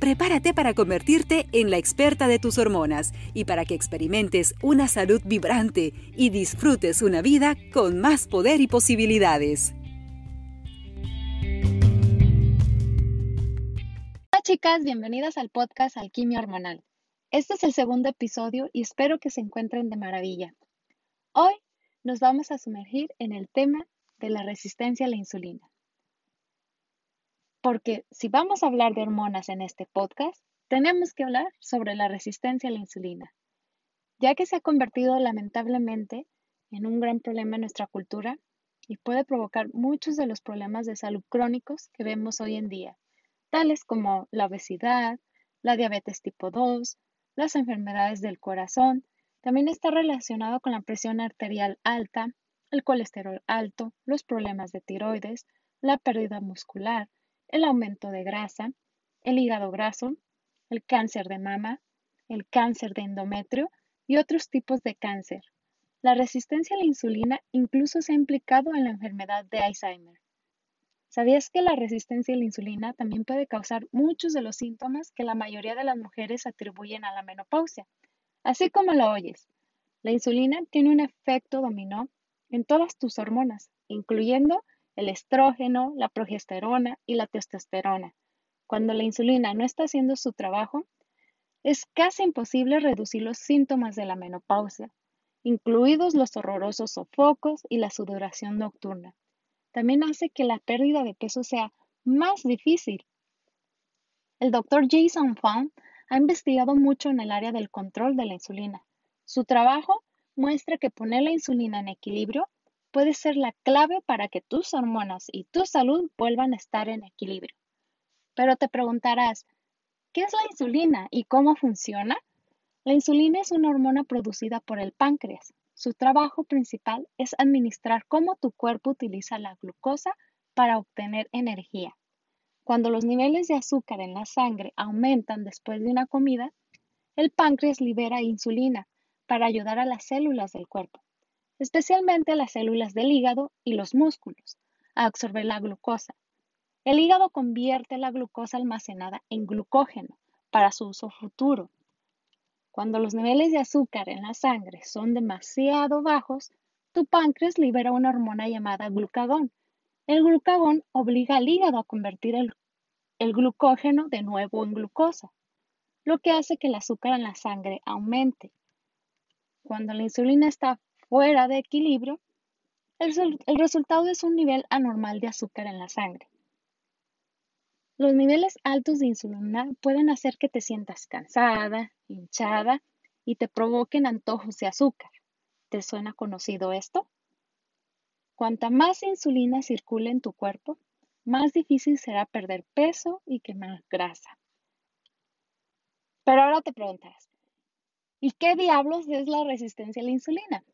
Prepárate para convertirte en la experta de tus hormonas y para que experimentes una salud vibrante y disfrutes una vida con más poder y posibilidades. Hola chicas, bienvenidas al podcast Alquimia Hormonal. Este es el segundo episodio y espero que se encuentren de maravilla. Hoy nos vamos a sumergir en el tema de la resistencia a la insulina. Porque si vamos a hablar de hormonas en este podcast, tenemos que hablar sobre la resistencia a la insulina, ya que se ha convertido lamentablemente en un gran problema en nuestra cultura y puede provocar muchos de los problemas de salud crónicos que vemos hoy en día, tales como la obesidad, la diabetes tipo 2, las enfermedades del corazón, también está relacionado con la presión arterial alta, el colesterol alto, los problemas de tiroides, la pérdida muscular, el aumento de grasa, el hígado graso, el cáncer de mama, el cáncer de endometrio y otros tipos de cáncer. La resistencia a la insulina incluso se ha implicado en la enfermedad de Alzheimer. ¿Sabías que la resistencia a la insulina también puede causar muchos de los síntomas que la mayoría de las mujeres atribuyen a la menopausia? Así como lo oyes, la insulina tiene un efecto dominó en todas tus hormonas, incluyendo el estrógeno, la progesterona y la testosterona. Cuando la insulina no está haciendo su trabajo, es casi imposible reducir los síntomas de la menopausia, incluidos los horrorosos sofocos y la sudoración nocturna. También hace que la pérdida de peso sea más difícil. El doctor Jason Fung ha investigado mucho en el área del control de la insulina. Su trabajo muestra que poner la insulina en equilibrio puede ser la clave para que tus hormonas y tu salud vuelvan a estar en equilibrio. Pero te preguntarás, ¿qué es la insulina y cómo funciona? La insulina es una hormona producida por el páncreas. Su trabajo principal es administrar cómo tu cuerpo utiliza la glucosa para obtener energía. Cuando los niveles de azúcar en la sangre aumentan después de una comida, el páncreas libera insulina para ayudar a las células del cuerpo especialmente las células del hígado y los músculos, a absorber la glucosa. El hígado convierte la glucosa almacenada en glucógeno para su uso futuro. Cuando los niveles de azúcar en la sangre son demasiado bajos, tu páncreas libera una hormona llamada glucagón. El glucagón obliga al hígado a convertir el, el glucógeno de nuevo en glucosa, lo que hace que el azúcar en la sangre aumente. Cuando la insulina está fuera de equilibrio, el, resultado es un nivel anormal de azúcar en la sangre. Los niveles altos de insulina pueden hacer que te sientas cansada, hinchada y te provoquen antojos de azúcar. ¿Te suena conocido esto? Cuanta más insulina circule en tu cuerpo, más difícil será perder peso y quemar grasa. Pero ahora te preguntas, ¿y qué diablos es la resistencia a la insulina?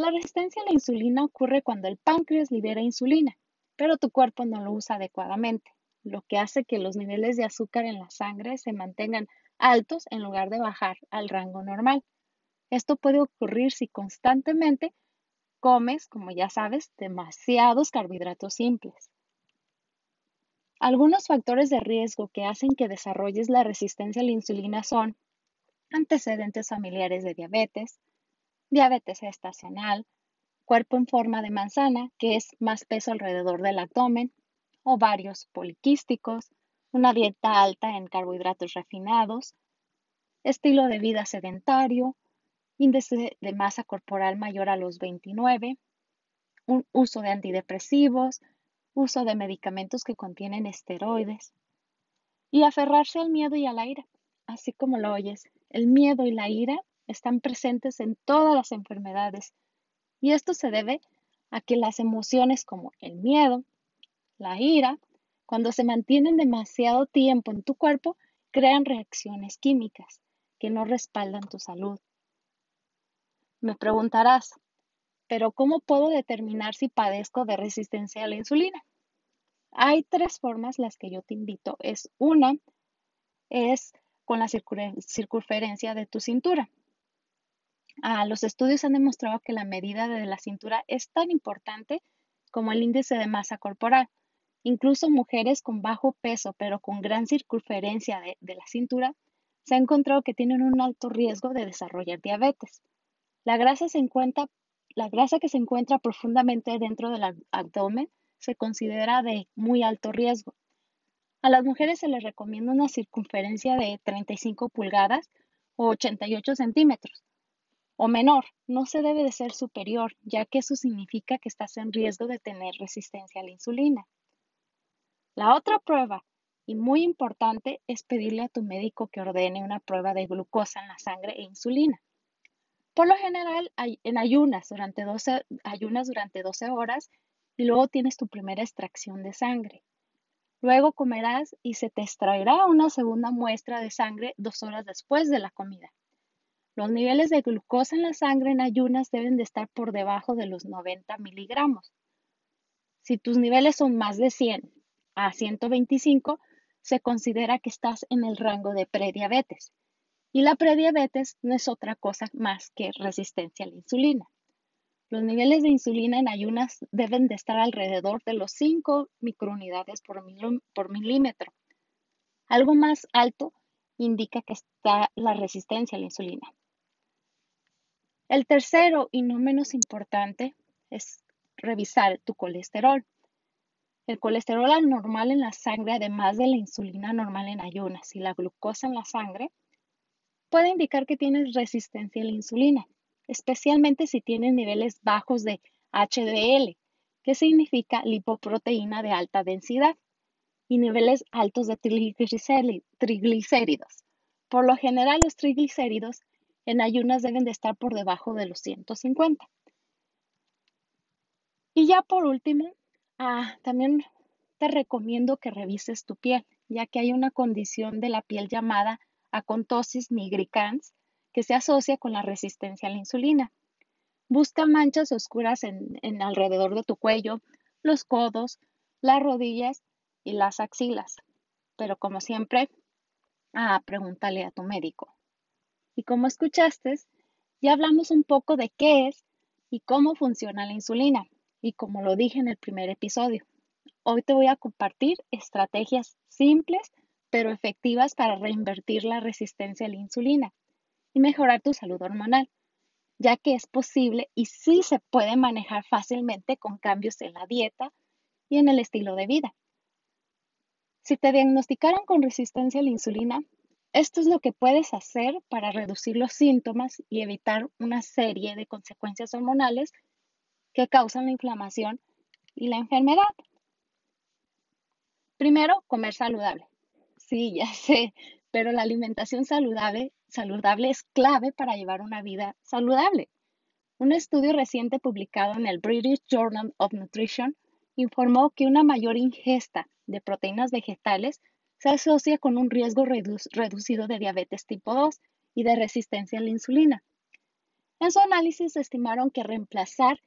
La resistencia a la insulina ocurre cuando el páncreas libera insulina, pero tu cuerpo no lo usa adecuadamente, lo que hace que los niveles de azúcar en la sangre se mantengan altos en lugar de bajar al rango normal. Esto puede ocurrir si constantemente comes, como ya sabes, demasiados carbohidratos simples. Algunos factores de riesgo que hacen que desarrolles la resistencia a la insulina son antecedentes familiares de diabetes, diabetes gestacional, cuerpo en forma de manzana, que es más peso alrededor del abdomen, ovarios poliquísticos, una dieta alta en carbohidratos refinados, estilo de vida sedentario, índice de masa corporal mayor a los 29, un uso de antidepresivos, uso de medicamentos que contienen esteroides y aferrarse al miedo y a la ira, así como lo oyes. El miedo y la ira están presentes en todas las enfermedades y esto se debe a que las emociones como el miedo, la ira, cuando se mantienen demasiado tiempo en tu cuerpo, crean reacciones químicas que no respaldan tu salud. Me preguntarás, pero ¿cómo puedo determinar si padezco de resistencia a la insulina? Hay tres formas las que yo te invito. Es una, es con la circunferencia de tu cintura. Ah, los estudios han demostrado que la medida de la cintura es tan importante como el índice de masa corporal. Incluso mujeres con bajo peso, pero con gran circunferencia de, la cintura, se ha encontrado que tienen un alto riesgo de desarrollar diabetes. La grasa, la grasa que se encuentra profundamente dentro del abdomen se considera de muy alto riesgo. A las mujeres se les recomienda una circunferencia de 35 pulgadas o 88 centímetros o menor. No se debe de ser superior, ya que eso significa que estás en riesgo de tener resistencia a la insulina. La otra prueba, y muy importante, es pedirle a tu médico que ordene una prueba de glucosa en la sangre e insulina. Por lo general, en ayunas durante 12, ayunas durante 12 horas y luego tienes tu primera extracción de sangre. Luego comerás y se te extraerá una segunda muestra de sangre dos horas después de la comida. Los niveles de glucosa en la sangre en ayunas deben de estar por debajo de los 90 miligramos. Si tus niveles son más de 100 a 125, se considera que estás en el rango de prediabetes. Y la prediabetes no es otra cosa más que resistencia a la insulina. Los niveles de insulina en ayunas deben de estar alrededor de los 5 microunidades por, por milímetro. Algo más alto indica que está la resistencia a la insulina. El tercero y no menos importante es revisar tu colesterol. El colesterol anormal en la sangre, además de la insulina normal en ayunas y la glucosa en la sangre, puede indicar que tienes resistencia a la insulina, especialmente si tienes niveles bajos de HDL, que significa lipoproteína de alta densidad, y niveles altos de triglicéridos. Por lo general, los triglicéridos en ayunas deben de estar por debajo de los 150. Y ya por último, ah, también te recomiendo que revises tu piel, ya que hay una condición de la piel llamada acontosis nigricans, que se asocia con la resistencia a la insulina. Busca manchas oscuras en, alrededor de tu cuello, los codos, las rodillas y las axilas. Pero como siempre, ah, pregúntale a tu médico. Y como escuchaste, ya hablamos un poco de qué es y cómo funciona la insulina. Y como lo dije en el primer episodio, hoy te voy a compartir estrategias simples pero efectivas para reinvertir la resistencia a la insulina y mejorar tu salud hormonal, ya que es posible y sí se puede manejar fácilmente con cambios en la dieta y en el estilo de vida. Si te diagnosticaron con resistencia a la insulina, esto es lo que puedes hacer para reducir los síntomas y evitar una serie de consecuencias hormonales que causan la inflamación y la enfermedad. Primero, comer saludable. Sí, ya sé, pero la alimentación saludable, es clave para llevar una vida saludable. Un estudio reciente publicado en el British Journal of Nutrition informó que una mayor ingesta de proteínas vegetales se asocia con un riesgo reducido de diabetes tipo 2 y de resistencia a la insulina. En su análisis estimaron que reemplazar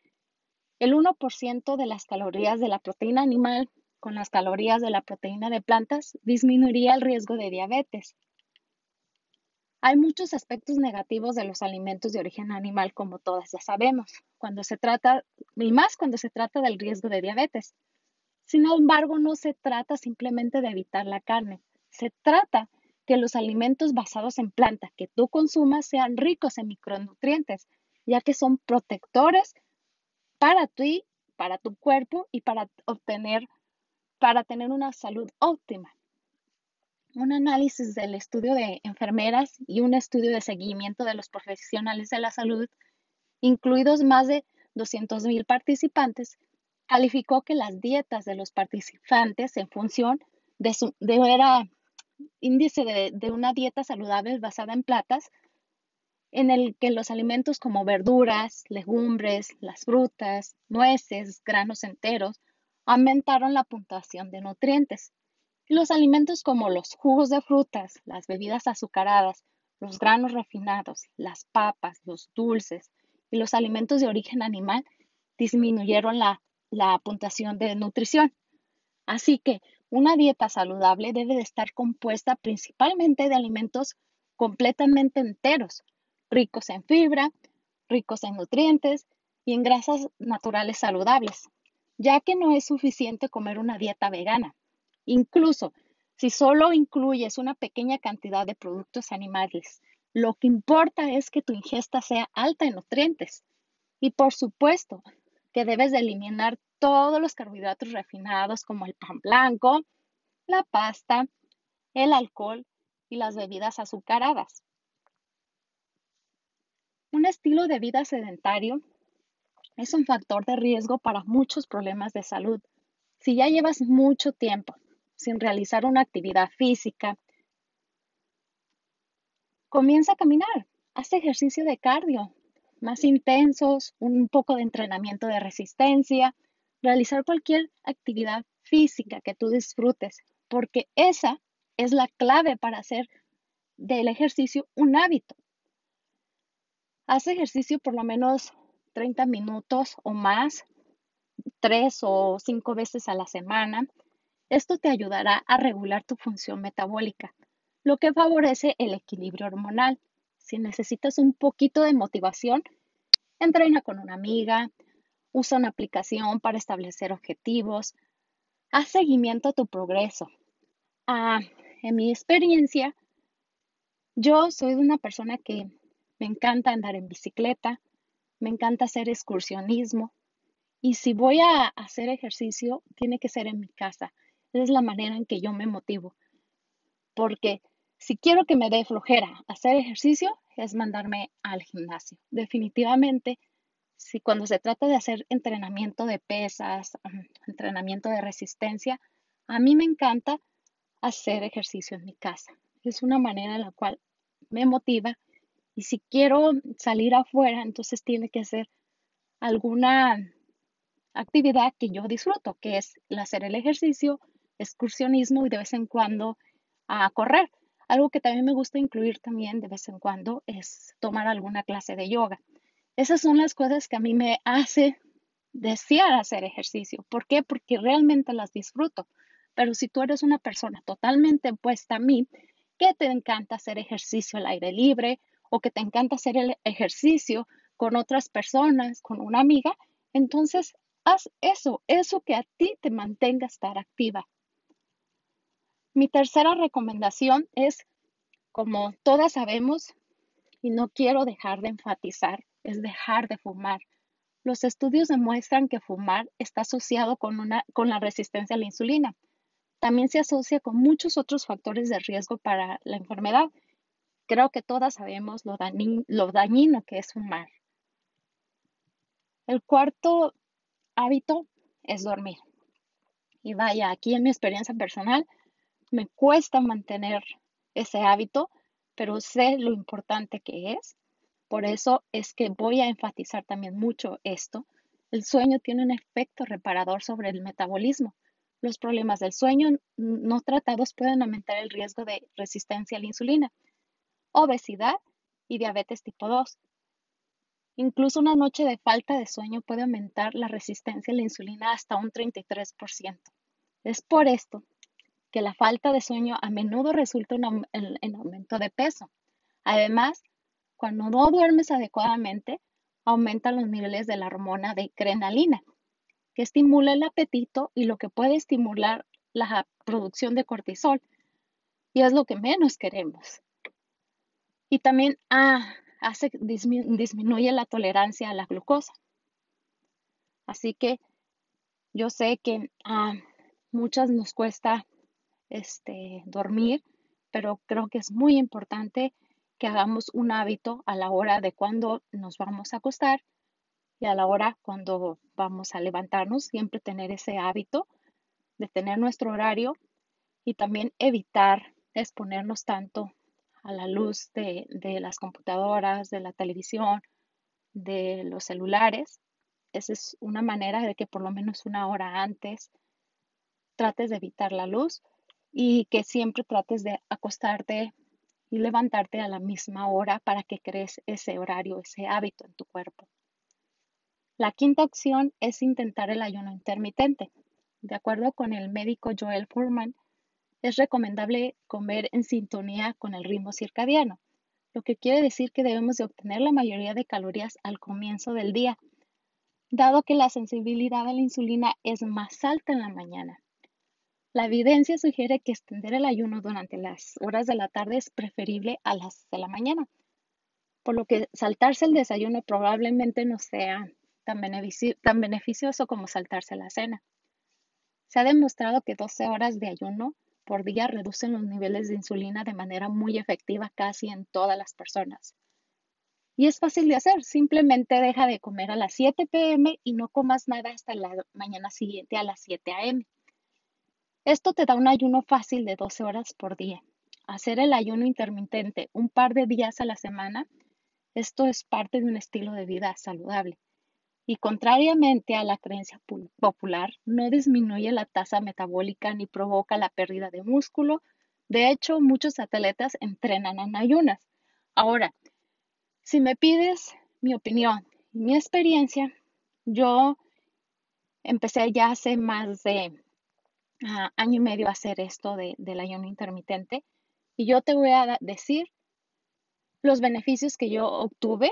el 1% de las calorías de la proteína animal con las calorías de la proteína de plantas disminuiría el riesgo de diabetes. Hay muchos aspectos negativos de los alimentos de origen animal, como todas ya sabemos, cuando se trata, y más cuando se trata del riesgo de diabetes. Sin embargo, no se trata simplemente de evitar la carne, se trata que los alimentos basados en plantas que tú consumas sean ricos en micronutrientes, ya que son protectores para ti, para tu cuerpo y para obtener para tener una salud óptima. Un análisis del estudio de enfermeras y un estudio de seguimiento de los profesionales de la salud, incluidos más de 200.000 participantes, calificó que las dietas de los participantes en función de su era índice de, de una dieta saludable basada en platas, en el que los alimentos como verduras, legumbres, las frutas, nueces, granos enteros, aumentaron la puntuación de nutrientes. los alimentos como los jugos de frutas, las bebidas azucaradas, los granos refinados, las papas, los dulces y los alimentos de origen animal disminuyeron la, la puntuación de nutrición. Así que una dieta saludable debe de estar compuesta principalmente de alimentos completamente enteros, ricos en fibra, ricos en nutrientes y en grasas naturales saludables, ya que no es suficiente comer una dieta vegana. Incluso si solo incluyes una pequeña cantidad de productos animales, lo que importa es que tu ingesta sea alta en nutrientes. Y por supuesto que debes de eliminar todos los carbohidratos refinados como el pan blanco, la pasta, el alcohol y las bebidas azucaradas. Un estilo de vida sedentario es un factor de riesgo para muchos problemas de salud. Si ya llevas mucho tiempo sin realizar una actividad física. Comienza a caminar, haz ejercicio de cardio, más intensos, un poco de entrenamiento de resistencia, realizar cualquier actividad física que tú disfrutes, porque esa es la clave para hacer del ejercicio un hábito. Haz ejercicio por lo menos 30 minutos o más, tres o cinco veces a la semana. Esto te ayudará a regular tu función metabólica, lo que favorece el equilibrio hormonal. Si necesitas un poquito de motivación, entrena con una amiga, usa una aplicación para establecer objetivos, haz seguimiento a tu progreso. Ah, en mi experiencia, yo soy una persona que me encanta andar en bicicleta, me encanta hacer excursionismo y si voy a hacer ejercicio, tiene que ser en mi casa es la manera en que yo me motivo. Porque si quiero que me dé flojera hacer ejercicio, es mandarme al gimnasio. Definitivamente, si cuando se trata de hacer entrenamiento de pesas, entrenamiento de resistencia, a mí me encanta hacer ejercicio en mi casa. Es una manera en la cual me motiva y si quiero salir afuera, entonces tiene que ser alguna actividad que yo disfruto, que es el hacer el ejercicio excursionismo y de vez en cuando a correr. Algo que también me gusta incluir también de vez en cuando es tomar alguna clase de yoga. Esas son las cosas que a mí me hace desear hacer ejercicio. ¿Por qué? Porque realmente las disfruto. Pero si tú eres una persona totalmente opuesta a mí, que te encanta hacer ejercicio al aire libre o que te encanta hacer el ejercicio con otras personas, con una amiga, entonces haz eso, eso que a ti te mantenga estar activa. Mi tercera recomendación es, como todas sabemos, y no quiero dejar de enfatizar, es dejar de fumar. Los estudios demuestran que fumar está asociado con, la resistencia a la insulina. También se asocia con muchos otros factores de riesgo para la enfermedad. Creo que todas sabemos lo, lo dañino que es fumar. El cuarto hábito es dormir. Y vaya, aquí en mi experiencia personal, me cuesta mantener ese hábito, pero sé lo importante que es. Por eso es que voy a enfatizar también mucho esto. El sueño tiene un efecto reparador sobre el metabolismo. Los problemas del sueño no tratados pueden aumentar el riesgo de resistencia a la insulina, obesidad y diabetes tipo 2. Incluso una noche de falta de sueño puede aumentar la resistencia a la insulina hasta un 33%. Es por esto que la falta de sueño a menudo resulta en, aumento de peso. Además, cuando no duermes adecuadamente, aumentan los niveles de la hormona de crenalina, que estimula el apetito y lo que puede estimular la producción de cortisol. Y es lo que menos queremos. Y también ah, hace, disminuye la tolerancia a la glucosa. Así que yo sé que ah, muchas nos cuesta este, dormir, pero creo que es muy importante que hagamos un hábito a la hora de cuando nos vamos a acostar y a la hora cuando vamos a levantarnos, siempre tener ese hábito de tener nuestro horario y también evitar exponernos tanto a la luz de, de las computadoras, de la televisión, de los celulares. Esa es una manera de que por lo menos una hora antes trates de evitar la luz y que siempre trates de acostarte y levantarte a la misma hora para que crees ese horario, ese hábito en tu cuerpo. La quinta opción es intentar el ayuno intermitente. De acuerdo con el médico Joel Furman, es recomendable comer en sintonía con el ritmo circadiano, lo que quiere decir que debemos de obtener la mayoría de calorías al comienzo del día, dado que la sensibilidad a la insulina es más alta en la mañana. La evidencia sugiere que extender el ayuno durante las horas de la tarde es preferible a las de la mañana, por lo que saltarse el desayuno probablemente no sea tan, beneficioso como saltarse la cena. Se ha demostrado que 12 horas de ayuno por día reducen los niveles de insulina de manera muy efectiva casi en todas las personas. Y es fácil de hacer, simplemente deja de comer a las 7 pm y no comas nada hasta la mañana siguiente a las 7 am. Esto te da un ayuno fácil de 12 horas por día. Hacer el ayuno intermitente un par de días a la semana, esto es parte de un estilo de vida saludable y contrariamente a la creencia popular, no disminuye la tasa metabólica ni provoca la pérdida de músculo. De hecho, muchos atletas entrenan en ayunas. Ahora, si me pides mi opinión y mi experiencia, yo empecé ya hace más de año y medio hacer esto del ayuno intermitente y yo te voy a decir los beneficios que yo obtuve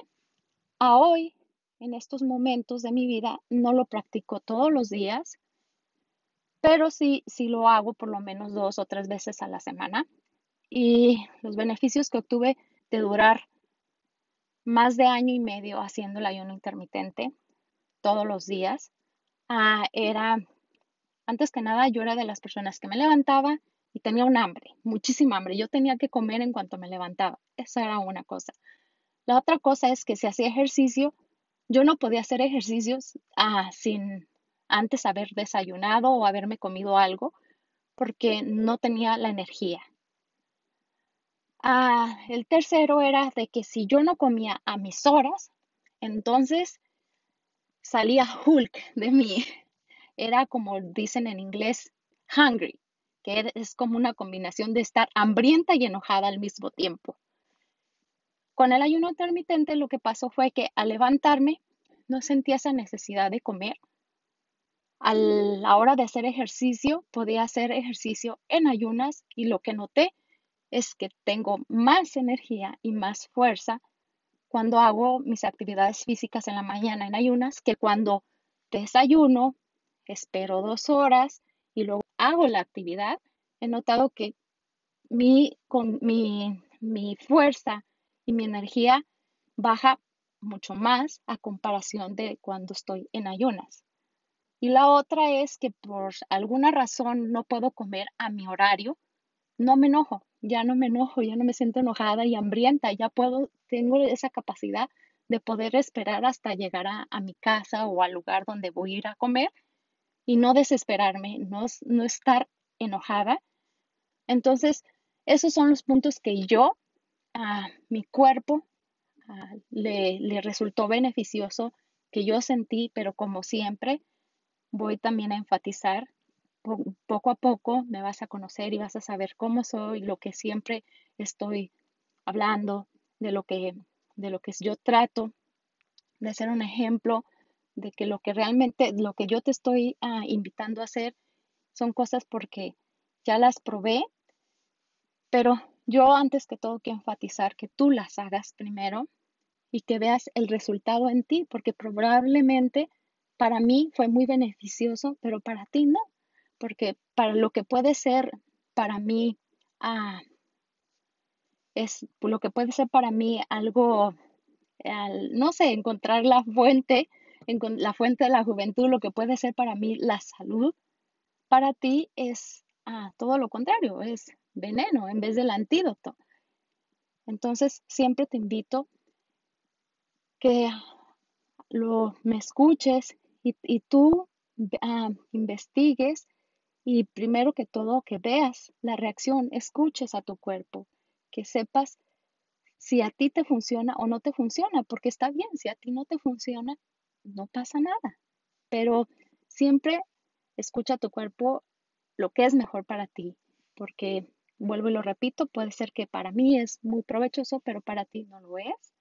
a hoy en estos momentos de mi vida. No lo practico todos los días, pero sí, sí lo hago por lo menos dos o tres veces a la semana. Y los beneficios que obtuve de durar más de año y medio haciendo el ayuno intermitente todos los días ah, era, antes que nada, yo era de las personas que me levantaba y tenía un hambre, muchísima hambre. Yo tenía que comer en cuanto me levantaba. Esa era una cosa. La otra cosa es que si hacía ejercicio, yo no podía hacer ejercicios ah, sin antes haber desayunado o haberme comido algo porque no tenía la energía. Ah, el tercero era de que si yo no comía a mis horas, entonces salía Hulk de mí. Era como dicen en inglés, hungry, que es como una combinación de estar hambrienta y enojada al mismo tiempo. Con el ayuno intermitente lo que pasó fue que al levantarme no sentía esa necesidad de comer. A la hora de hacer ejercicio, podía hacer ejercicio en ayunas y lo que noté es que tengo más energía y más fuerza cuando hago mis actividades físicas en la mañana en ayunas que cuando desayuno, espero dos horas y luego hago la actividad. He notado que mi, con mi, mi fuerza y mi energía baja mucho más a comparación de cuando estoy en ayunas. Y la otra es que por alguna razón no puedo comer a mi horario, no me enojo, ya no me enojo, ya no me siento enojada y hambrienta, ya puedo, tengo esa capacidad de poder esperar hasta llegar a, mi casa o al lugar donde voy a ir a comer y no desesperarme, no, no estar enojada. Entonces, esos son los puntos que yo, a mi cuerpo, le, le resultó beneficioso, que yo sentí, pero como siempre, voy también a enfatizar poco a poco me vas a conocer y vas a saber cómo soy, lo que siempre estoy hablando, de lo que, de lo que yo trato, de ser un ejemplo de que lo que realmente, lo que yo te estoy ah, invitando a hacer son cosas porque ya las probé, pero yo antes que todo quiero enfatizar que tú las hagas primero y que veas el resultado en ti, porque probablemente para mí fue muy beneficioso, pero para ti no, porque para lo que puede ser para mí, ah, es lo que puede ser para mí algo, no sé, encontrar la fuente, la fuente de la juventud, lo que puede ser para mí la salud, para ti es ah, todo lo contrario, es veneno en vez del antídoto. Entonces, siempre te invito que lo, me escuches y, tú ah, investigues y primero que todo que veas la reacción, escuches a tu cuerpo, que sepas si a ti te funciona o no te funciona, porque está bien, si a ti no te funciona, no pasa nada, pero siempre escucha a tu cuerpo lo que es mejor para ti, porque vuelvo y lo repito, puede ser que para mí es muy provechoso, pero para ti no lo es.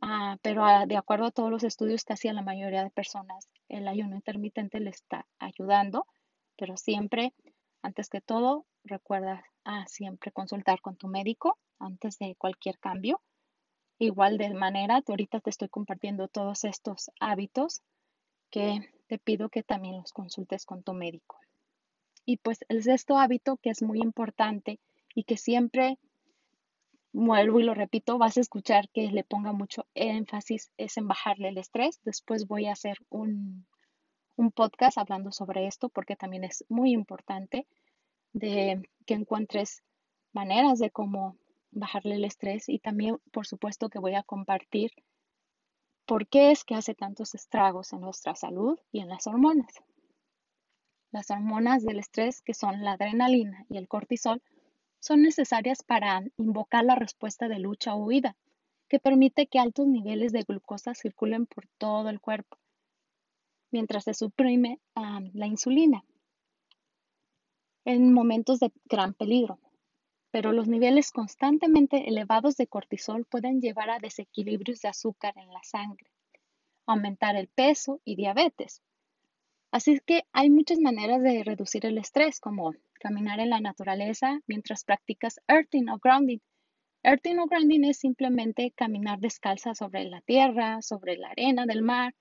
Ah, pero ah, de acuerdo a todos los estudios, casi a la mayoría de personas el ayuno intermitente le está ayudando, pero siempre, antes que todo, recuerda a siempre consultar con tu médico antes de cualquier cambio. Igual de manera, ahorita te estoy compartiendo todos estos hábitos que te pido que también los consultes con tu médico. Y pues el sexto hábito que es muy importante y que siempre vuelvo y lo repito, vas a escuchar que le ponga mucho énfasis es en bajarle el estrés. Después voy a hacer un, un podcast hablando sobre esto porque también es muy importante de que encuentres maneras de cómo bajarle el estrés y también por supuesto que voy a compartir por qué es que hace tantos estragos en nuestra salud y en las hormonas. Las hormonas del estrés, que son la adrenalina y el cortisol, son necesarias para invocar la respuesta de lucha o huida, que permite que altos niveles de glucosa circulen por todo el cuerpo, mientras se suprime la insulina en momentos de gran peligro. Pero los niveles constantemente elevados de cortisol pueden llevar a desequilibrios de azúcar en la sangre, aumentar el peso y diabetes. Así que hay muchas maneras de reducir el estrés, como caminar en la naturaleza mientras practicas earthing o grounding. Earthing o grounding es simplemente caminar descalza sobre la tierra, sobre la arena del mar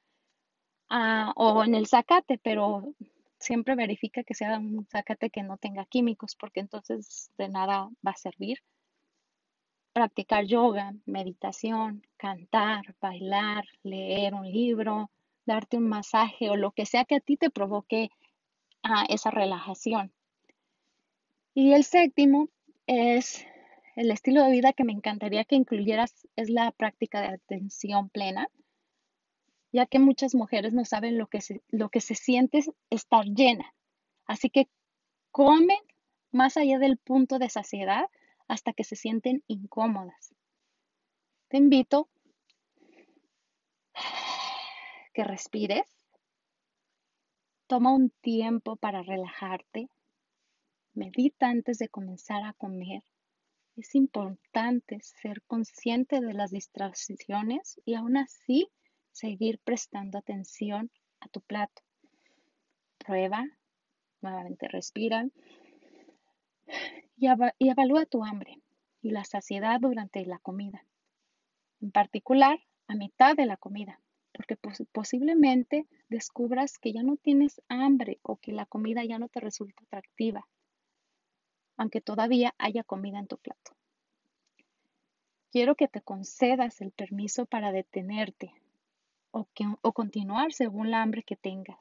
ah, o en el zacate, pero siempre verifica que sea un zacate que no tenga químicos porque entonces de nada va a servir. Practicar yoga, meditación, cantar, bailar, leer un libro, darte un masaje o lo que sea que a ti te provoque ah, esa relajación. Y el séptimo es el estilo de vida que me encantaría que incluyeras, es la práctica de atención plena, ya que muchas mujeres no saben lo que se, lo que se siente estar llena. Así que comen más allá del punto de saciedad hasta que se sienten incómodas. Te invito que respires. Toma un tiempo para relajarte Medita antes de comenzar a comer. Es importante ser consciente de las distracciones y aún así seguir prestando atención a tu plato. Prueba, nuevamente respira y, evalúa tu hambre y la saciedad durante la comida. En particular, a mitad de la comida, porque posiblemente descubras que ya no tienes hambre o que la comida ya no te resulta atractiva aunque todavía haya comida en tu plato. Quiero que te concedas el permiso para detenerte o, o continuar según la hambre que tengas.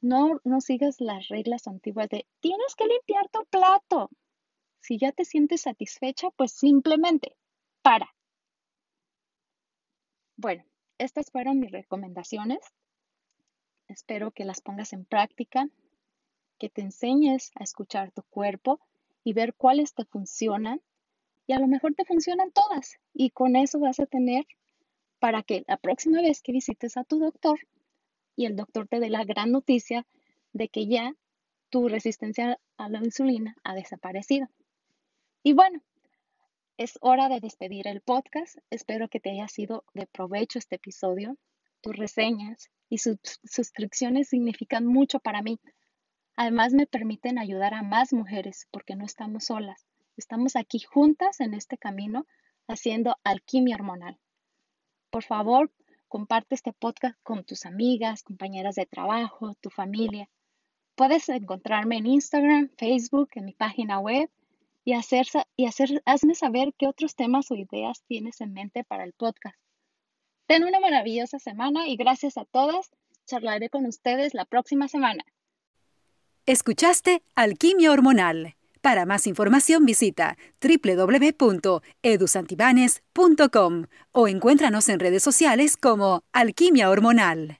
No, no sigas las reglas antiguas de tienes que limpiar tu plato. Si ya te sientes satisfecha, pues simplemente para. Bueno, estas fueron mis recomendaciones. Espero que las pongas en práctica que te enseñes a escuchar tu cuerpo y ver cuáles te funcionan y a lo mejor te funcionan todas y con eso vas a tener para que la próxima vez que visites a tu doctor y el doctor te dé la gran noticia de que ya tu resistencia a la insulina ha desaparecido. Y bueno, es hora de despedir el podcast. Espero que te haya sido de provecho este episodio. Tus reseñas y sus suscripciones significan mucho para mí Además, me permiten ayudar a más mujeres porque no estamos solas. Estamos aquí juntas en este camino haciendo alquimia hormonal. Por favor, comparte este podcast con tus amigas, compañeras de trabajo, tu familia. Puedes encontrarme en Instagram, Facebook, en mi página web y, hacer, y hacer, hazme saber qué otros temas o ideas tienes en mente para el podcast. Ten una maravillosa semana y gracias a todas. Charlaré con ustedes la próxima semana. Escuchaste Alquimia Hormonal. Para más información visita www.edusantibanes.com o encuéntranos en redes sociales como Alquimia Hormonal.